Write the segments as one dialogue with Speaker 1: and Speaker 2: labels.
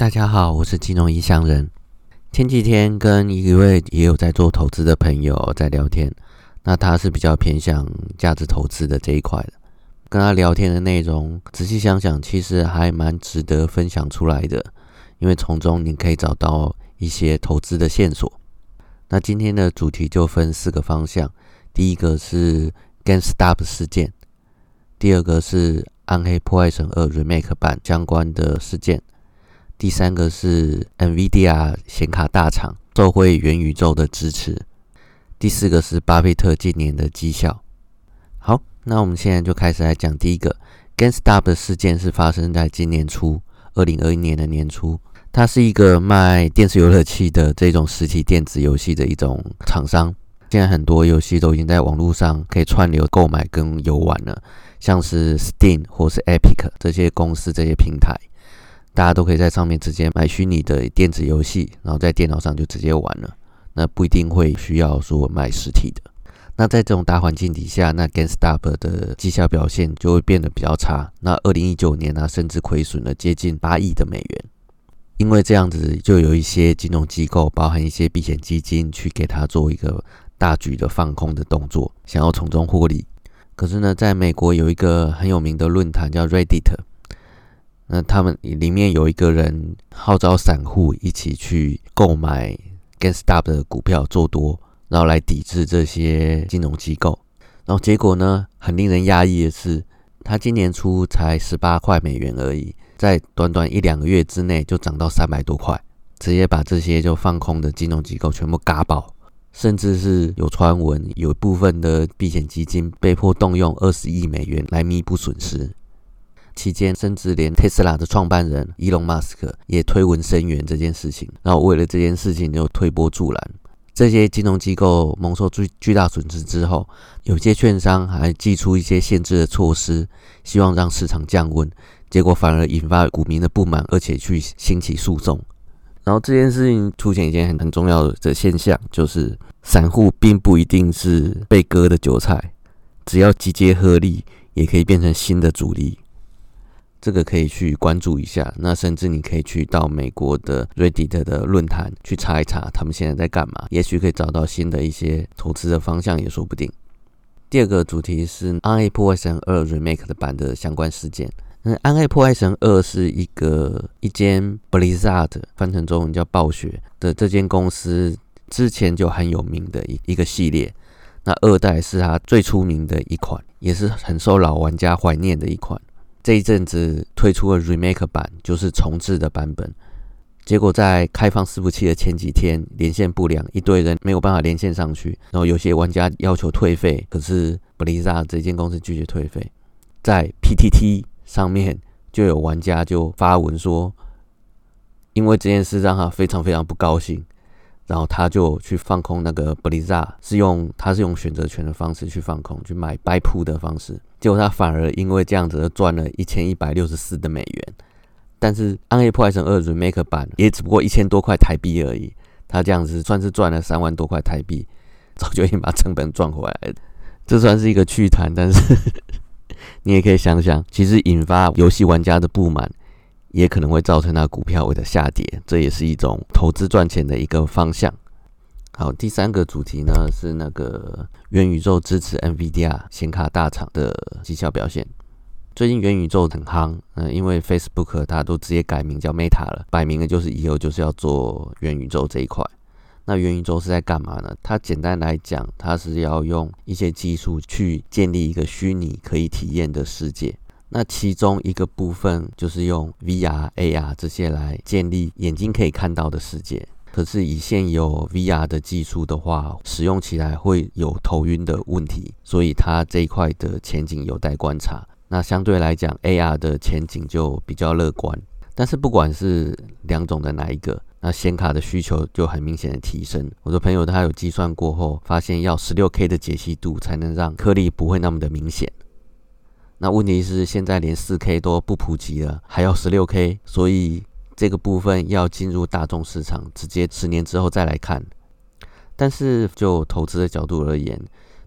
Speaker 1: 大家好，我是金融异乡人。前几天跟一位也有在做投资的朋友在聊天，那他是比较偏向价值投资的这一块的。跟他聊天的内容，仔细想想，其实还蛮值得分享出来的，因为从中你可以找到一些投资的线索。那今天的主题就分四个方向，第一个是 GameStop 事件，第二个是《暗黑破坏神二》Remake 版相关的事件。第三个是 NVIDIA 显卡大厂受惠元宇宙的支持。第四个是巴菲特近年的绩效。好，那我们现在就开始来讲第一个 GameStop 的事件，是发生在今年初，二零二一年的年初。它是一个卖电视游乐器的这种实体电子游戏的一种厂商。现在很多游戏都已经在网络上可以串流购买跟游玩了，像是 Steam 或是 Epic 这些公司这些平台。大家都可以在上面直接买虚拟的电子游戏，然后在电脑上就直接玩了。那不一定会需要说买实体的。那在这种大环境底下，那 GameStop 的绩效表现就会变得比较差。那二零一九年呢，甚至亏损了接近八亿的美元。因为这样子，就有一些金融机构，包含一些避险基金，去给他做一个大举的放空的动作，想要从中获利。可是呢，在美国有一个很有名的论坛叫 Reddit。那他们里面有一个人号召散户一起去购买 GameStop 的股票做多，然后来抵制这些金融机构。然后结果呢，很令人压抑的是，他今年初才十八块美元而已，在短短一两个月之内就涨到三百多块，直接把这些就放空的金融机构全部嘎爆，甚至是有传闻有部分的避险基金被迫动用二十亿美元来弥补损失。期间，甚至连特斯拉的创办人伊隆马斯克也推文声援这件事情，然后为了这件事情就推波助澜。这些金融机构蒙受巨巨大损失之后，有些券商还寄出一些限制的措施，希望让市场降温，结果反而引发股民的不满，而且去兴起诉讼。然后这件事情出现一件很很重要的现象，就是散户并不一定是被割的韭菜，只要集结合力，也可以变成新的主力。这个可以去关注一下，那甚至你可以去到美国的 Reddit 的论坛去查一查，他们现在在干嘛，也许可以找到新的一些投资的方向，也说不定。第二个主题是《暗黑破坏神二 Remake》的版的相关事件。那《暗黑破坏神二》是一个一间 Blizzard 翻成中文叫暴雪的这间公司之前就很有名的一一个系列，那二代是它最出名的一款，也是很受老玩家怀念的一款。这一阵子推出了 remake 版，就是重置的版本。结果在开放伺服器的前几天，连线不良，一堆人没有办法连线上去。然后有些玩家要求退费，可是 Blizzard 这间公司拒绝退费。在 PTT 上面就有玩家就发文说，因为这件事让他非常非常不高兴。然后他就去放空那个 baza 是用他是用选择权的方式去放空，去买 buy put 的方式。结果他反而因为这样子赚了一千一百六十四的美元。但是《暗黑破坏神二 Remake》版也只不过一千多块台币而已，他这样子算是赚了三万多块台币，早就已经把成本赚回来了。这算是一个趣谈，但是 你也可以想想，其实引发游戏玩家的不满。也可能会造成它股票的下跌，这也是一种投资赚钱的一个方向。好，第三个主题呢是那个元宇宙支持 NVIDIA 显卡大厂的绩效表现。最近元宇宙很夯，嗯，因为 Facebook 它都直接改名叫 Meta 了，摆明了就是以后就是要做元宇宙这一块。那元宇宙是在干嘛呢？它简单来讲，它是要用一些技术去建立一个虚拟可以体验的世界。那其中一个部分就是用 VR、AR 这些来建立眼睛可以看到的世界。可是以现有 VR 的技术的话，使用起来会有头晕的问题，所以它这一块的前景有待观察。那相对来讲，AR 的前景就比较乐观。但是不管是两种的哪一个，那显卡的需求就很明显的提升。我的朋友他有计算过后，发现要 16K 的解析度才能让颗粒不会那么的明显。那问题是现在连四 K 都不普及了，还要十六 K，所以这个部分要进入大众市场，直接十年之后再来看。但是就投资的角度而言，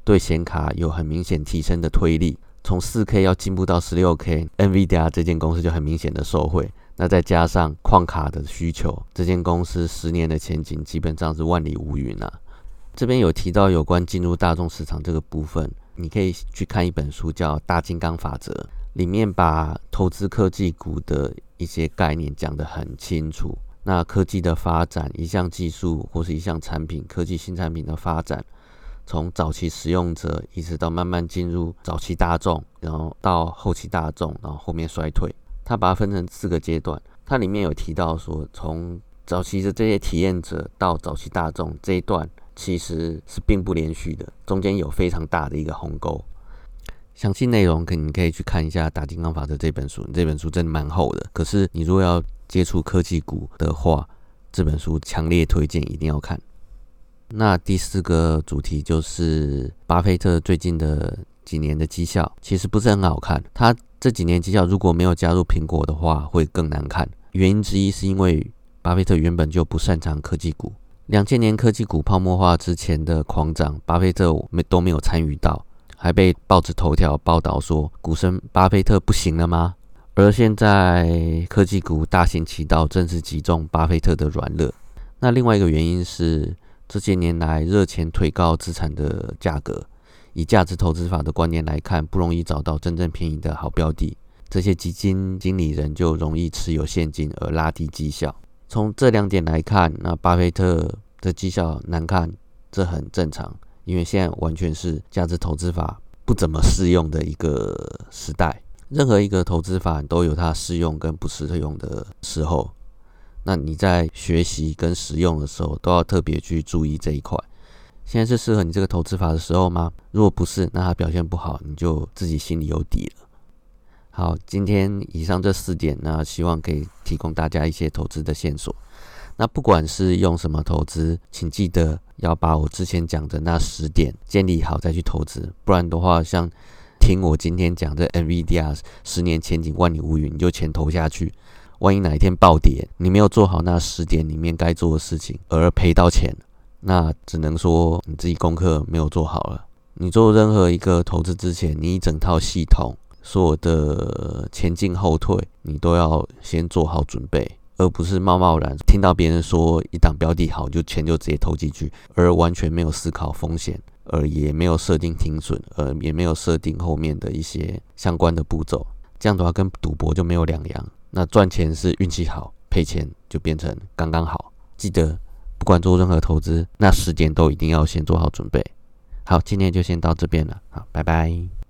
Speaker 1: 对显卡有很明显提升的推力，从四 K 要进步到十六 K，NVIDIA 这间公司就很明显的受惠。那再加上矿卡的需求，这间公司十年的前景基本上是万里无云啊。这边有提到有关进入大众市场这个部分，你可以去看一本书叫《大金刚法则》，里面把投资科技股的一些概念讲得很清楚。那科技的发展，一项技术或是一项产品，科技新产品的发展，从早期使用者一直到慢慢进入早期大众，然后到后期大众，然后后面衰退，它把它分成四个阶段。它里面有提到说，从早期的这些体验者到早期大众这一段。其实是并不连续的，中间有非常大的一个鸿沟。详细内容可你可以去看一下《打金刚法则》这本书，这本书真的蛮厚的。可是你如果要接触科技股的话，这本书强烈推荐，一定要看。那第四个主题就是巴菲特最近的几年的绩效，其实不是很好看。他这几年绩效如果没有加入苹果的话，会更难看。原因之一是因为巴菲特原本就不擅长科技股。两千年科技股泡沫化之前的狂涨，巴菲特没都没有参与到，还被报纸头条报道说股神巴菲特不行了吗？而现在科技股大行其道，正是击中巴菲特的软肋。那另外一个原因是这些年来热钱推高资产的价格，以价值投资法的观念来看，不容易找到真正便宜的好标的，这些基金经理人就容易持有现金而拉低绩效。从这两点来看，那巴菲特的绩效难看，这很正常，因为现在完全是价值投资法不怎么适用的一个时代。任何一个投资法都有它适用跟不适用的时候，那你在学习跟使用的时候，都要特别去注意这一块。现在是适合你这个投资法的时候吗？如果不是，那它表现不好，你就自己心里有底了。好，今天以上这四点，那希望可以提供大家一些投资的线索。那不管是用什么投资，请记得要把我之前讲的那十点建立好再去投资，不然的话，像听我今天讲的 NVDA 十年前景万里无云，你就钱投下去，万一哪一天暴跌，你没有做好那十点里面该做的事情，而赔到钱，那只能说你自己功课没有做好了。你做任何一个投资之前，你一整套系统。所有的前进后退，你都要先做好准备，而不是贸贸然听到别人说一档标的好，就钱就直接投进去，而完全没有思考风险，而也没有设定停损，呃，也没有设定后面的一些相关的步骤。这样的话，跟赌博就没有两样。那赚钱是运气好，赔钱就变成刚刚好。记得，不管做任何投资，那时间都一定要先做好准备。好，今天就先到这边了，好，拜拜。